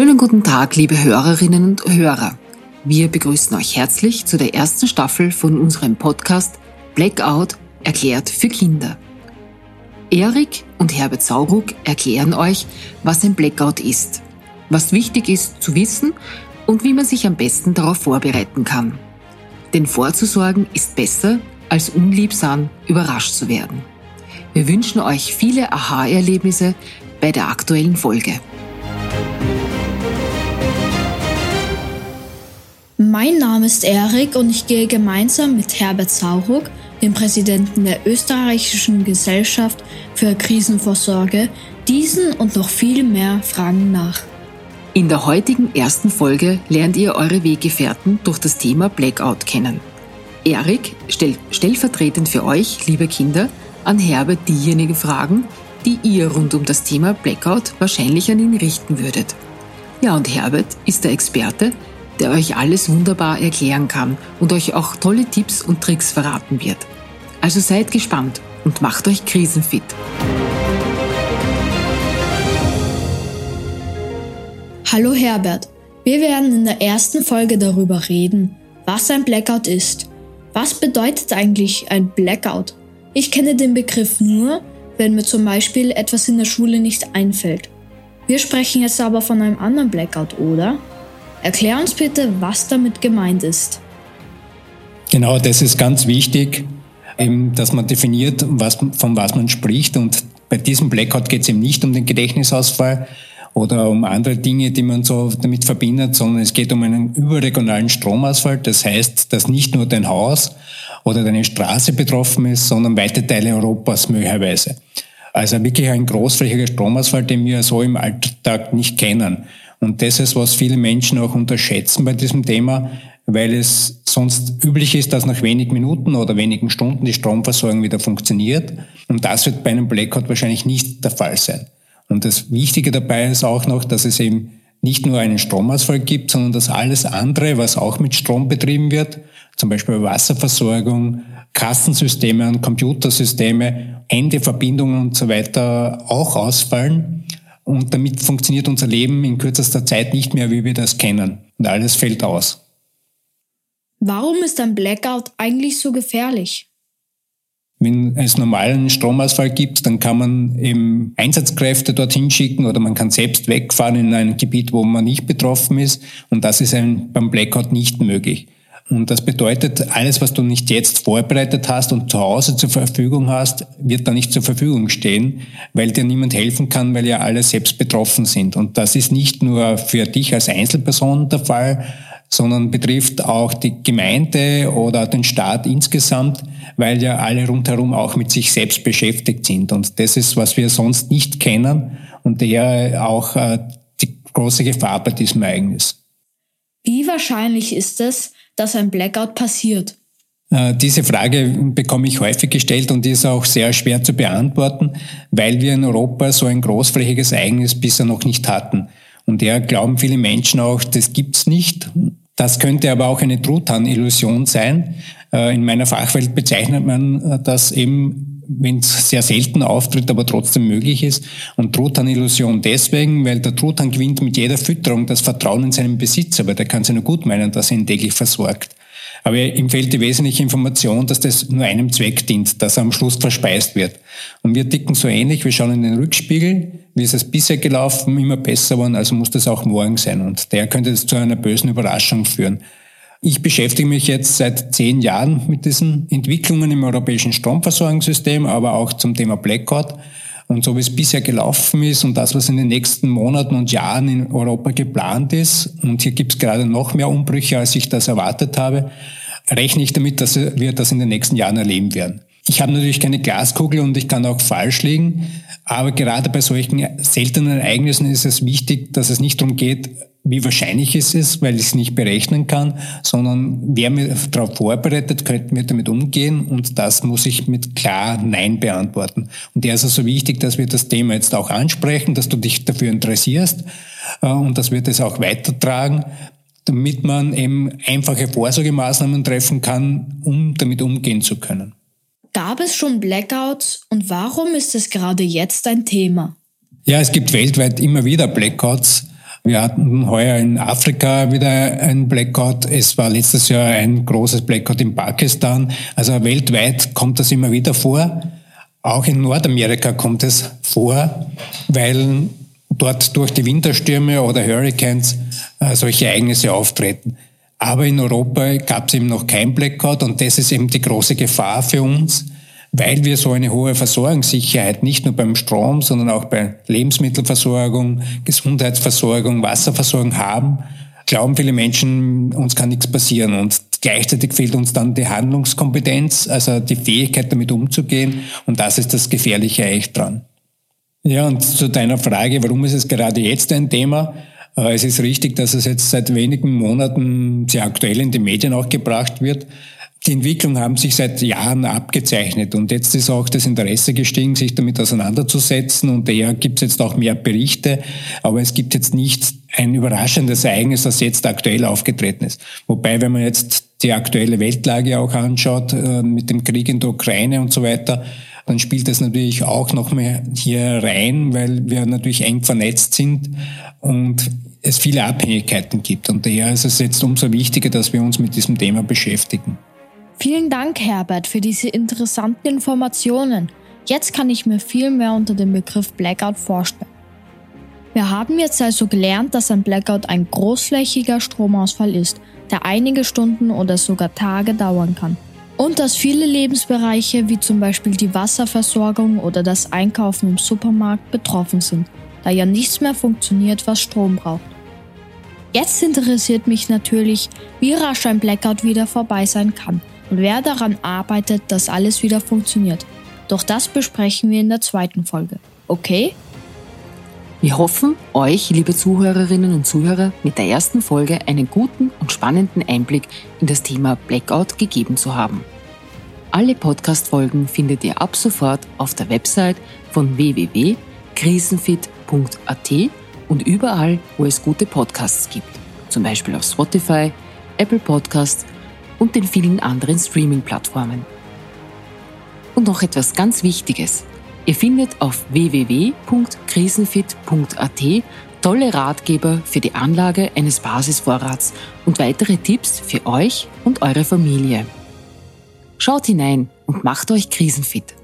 Schönen guten Tag, liebe Hörerinnen und Hörer. Wir begrüßen euch herzlich zu der ersten Staffel von unserem Podcast Blackout erklärt für Kinder. Erik und Herbert Sauruck erklären euch, was ein Blackout ist, was wichtig ist zu wissen und wie man sich am besten darauf vorbereiten kann. Denn vorzusorgen ist besser, als unliebsam überrascht zu werden. Wir wünschen euch viele Aha-Erlebnisse bei der aktuellen Folge. Mein Name ist Erik und ich gehe gemeinsam mit Herbert Sauruck, dem Präsidenten der österreichischen Gesellschaft für Krisenvorsorge, diesen und noch viel mehr Fragen nach. In der heutigen ersten Folge lernt ihr eure Weggefährten durch das Thema Blackout kennen. Erik stellt stellvertretend für euch, liebe Kinder, an Herbert diejenigen Fragen, die ihr rund um das Thema Blackout wahrscheinlich an ihn richten würdet. Ja, und Herbert ist der Experte, der euch alles wunderbar erklären kann und euch auch tolle Tipps und Tricks verraten wird. Also seid gespannt und macht euch krisenfit. Hallo Herbert, wir werden in der ersten Folge darüber reden, was ein Blackout ist. Was bedeutet eigentlich ein Blackout? Ich kenne den Begriff nur, wenn mir zum Beispiel etwas in der Schule nicht einfällt. Wir sprechen jetzt aber von einem anderen Blackout, oder? Erklär uns bitte, was damit gemeint ist. Genau, das ist ganz wichtig, eben, dass man definiert, was, von was man spricht. Und bei diesem Blackout geht es eben nicht um den Gedächtnisausfall oder um andere Dinge, die man so damit verbindet, sondern es geht um einen überregionalen Stromausfall. Das heißt, dass nicht nur dein Haus oder deine Straße betroffen ist, sondern weite Teile Europas möglicherweise. Also wirklich ein großflächiger Stromausfall, den wir so im Alltag nicht kennen. Und das ist, was viele Menschen auch unterschätzen bei diesem Thema, weil es sonst üblich ist, dass nach wenigen Minuten oder wenigen Stunden die Stromversorgung wieder funktioniert. Und das wird bei einem Blackout wahrscheinlich nicht der Fall sein. Und das Wichtige dabei ist auch noch, dass es eben nicht nur einen Stromausfall gibt, sondern dass alles andere, was auch mit Strom betrieben wird, zum Beispiel Wasserversorgung, Kassensysteme und Computersysteme, Handyverbindungen und so weiter auch ausfallen. Und damit funktioniert unser Leben in kürzester Zeit nicht mehr, wie wir das kennen. Und alles fällt aus. Warum ist ein Blackout eigentlich so gefährlich? Wenn es normalen Stromausfall gibt, dann kann man eben Einsatzkräfte dorthin schicken oder man kann selbst wegfahren in ein Gebiet, wo man nicht betroffen ist. Und das ist ein, beim Blackout nicht möglich. Und das bedeutet, alles, was du nicht jetzt vorbereitet hast und zu Hause zur Verfügung hast, wird da nicht zur Verfügung stehen, weil dir niemand helfen kann, weil ja alle selbst betroffen sind. Und das ist nicht nur für dich als Einzelperson der Fall, sondern betrifft auch die Gemeinde oder den Staat insgesamt, weil ja alle rundherum auch mit sich selbst beschäftigt sind. Und das ist, was wir sonst nicht kennen und daher auch äh, die große Gefahr bei diesem Ereignis. Wie wahrscheinlich ist es, dass ein Blackout passiert? Äh, diese Frage bekomme ich häufig gestellt und ist auch sehr schwer zu beantworten, weil wir in Europa so ein großflächiges Ereignis bisher noch nicht hatten. Und daher glauben viele Menschen auch, das gibt's nicht. Das könnte aber auch eine Truthahn-Illusion sein. Äh, in meiner Fachwelt bezeichnet man äh, das eben wenn es sehr selten auftritt, aber trotzdem möglich ist. Und Truthahn-Illusion deswegen, weil der Truthahn gewinnt mit jeder Fütterung das Vertrauen in seinen Besitzer, weil der kann sich nur gut meinen, dass er ihn täglich versorgt. Aber ihm fehlt die wesentliche Information, dass das nur einem Zweck dient, dass er am Schluss verspeist wird. Und wir ticken so ähnlich, wir schauen in den Rückspiegel, wie ist es bisher gelaufen, immer besser geworden, also muss das auch morgen sein. Und der könnte es zu einer bösen Überraschung führen. Ich beschäftige mich jetzt seit zehn Jahren mit diesen Entwicklungen im europäischen Stromversorgungssystem, aber auch zum Thema Blackout. Und so wie es bisher gelaufen ist und das, was in den nächsten Monaten und Jahren in Europa geplant ist, und hier gibt es gerade noch mehr Umbrüche, als ich das erwartet habe, rechne ich damit, dass wir das in den nächsten Jahren erleben werden. Ich habe natürlich keine Glaskugel und ich kann auch falsch liegen, aber gerade bei solchen seltenen Ereignissen ist es wichtig, dass es nicht darum geht, wie wahrscheinlich ist es, weil ich es nicht berechnen kann, sondern wer mir darauf vorbereitet, könnte mir damit umgehen und das muss ich mit klar Nein beantworten. Und der ist also wichtig, dass wir das Thema jetzt auch ansprechen, dass du dich dafür interessierst äh, und dass wir das auch weitertragen, damit man eben einfache Vorsorgemaßnahmen treffen kann, um damit umgehen zu können. Gab es schon Blackouts und warum ist es gerade jetzt ein Thema? Ja, es gibt weltweit immer wieder Blackouts. Wir hatten heuer in Afrika wieder ein Blackout. Es war letztes Jahr ein großes Blackout in Pakistan. Also weltweit kommt das immer wieder vor. Auch in Nordamerika kommt es vor, weil dort durch die Winterstürme oder Hurricanes äh, solche Ereignisse auftreten. Aber in Europa gab es eben noch kein Blackout und das ist eben die große Gefahr für uns, weil wir so eine hohe Versorgungssicherheit nicht nur beim Strom, sondern auch bei Lebensmittelversorgung, Gesundheitsversorgung, Wasserversorgung haben, glauben viele Menschen, uns kann nichts passieren. Und gleichzeitig fehlt uns dann die Handlungskompetenz, also die Fähigkeit, damit umzugehen. Und das ist das Gefährliche echt dran. Ja, und zu deiner Frage, warum ist es gerade jetzt ein Thema? Äh, es ist richtig, dass es jetzt seit wenigen Monaten sehr aktuell in die Medien auch gebracht wird. Die Entwicklungen haben sich seit Jahren abgezeichnet und jetzt ist auch das Interesse gestiegen, sich damit auseinanderzusetzen und daher gibt es jetzt auch mehr Berichte, aber es gibt jetzt nicht ein überraschendes Ereignis, das jetzt aktuell aufgetreten ist. Wobei, wenn man jetzt die aktuelle Weltlage auch anschaut, äh, mit dem Krieg in der Ukraine und so weiter, dann spielt das natürlich auch noch mehr hier rein, weil wir natürlich eng vernetzt sind und es viele Abhängigkeiten gibt. Und daher ist es jetzt umso wichtiger, dass wir uns mit diesem Thema beschäftigen. Vielen Dank, Herbert, für diese interessanten Informationen. Jetzt kann ich mir viel mehr unter dem Begriff Blackout vorstellen. Wir haben jetzt also gelernt, dass ein Blackout ein großflächiger Stromausfall ist, der einige Stunden oder sogar Tage dauern kann. Und dass viele Lebensbereiche wie zum Beispiel die Wasserversorgung oder das Einkaufen im Supermarkt betroffen sind, da ja nichts mehr funktioniert, was Strom braucht. Jetzt interessiert mich natürlich, wie rasch ein Blackout wieder vorbei sein kann und wer daran arbeitet, dass alles wieder funktioniert. Doch das besprechen wir in der zweiten Folge. Okay? Wir hoffen, euch, liebe Zuhörerinnen und Zuhörer, mit der ersten Folge einen guten und spannenden Einblick in das Thema Blackout gegeben zu haben. Alle Podcast-Folgen findet ihr ab sofort auf der Website von www.krisenfit.at und überall, wo es gute Podcasts gibt. Zum Beispiel auf Spotify, Apple Podcasts und den vielen anderen Streaming-Plattformen. Und noch etwas ganz Wichtiges. Ihr findet auf www.krisenfit.at tolle Ratgeber für die Anlage eines Basisvorrats und weitere Tipps für euch und eure Familie. Schaut hinein und macht euch krisenfit.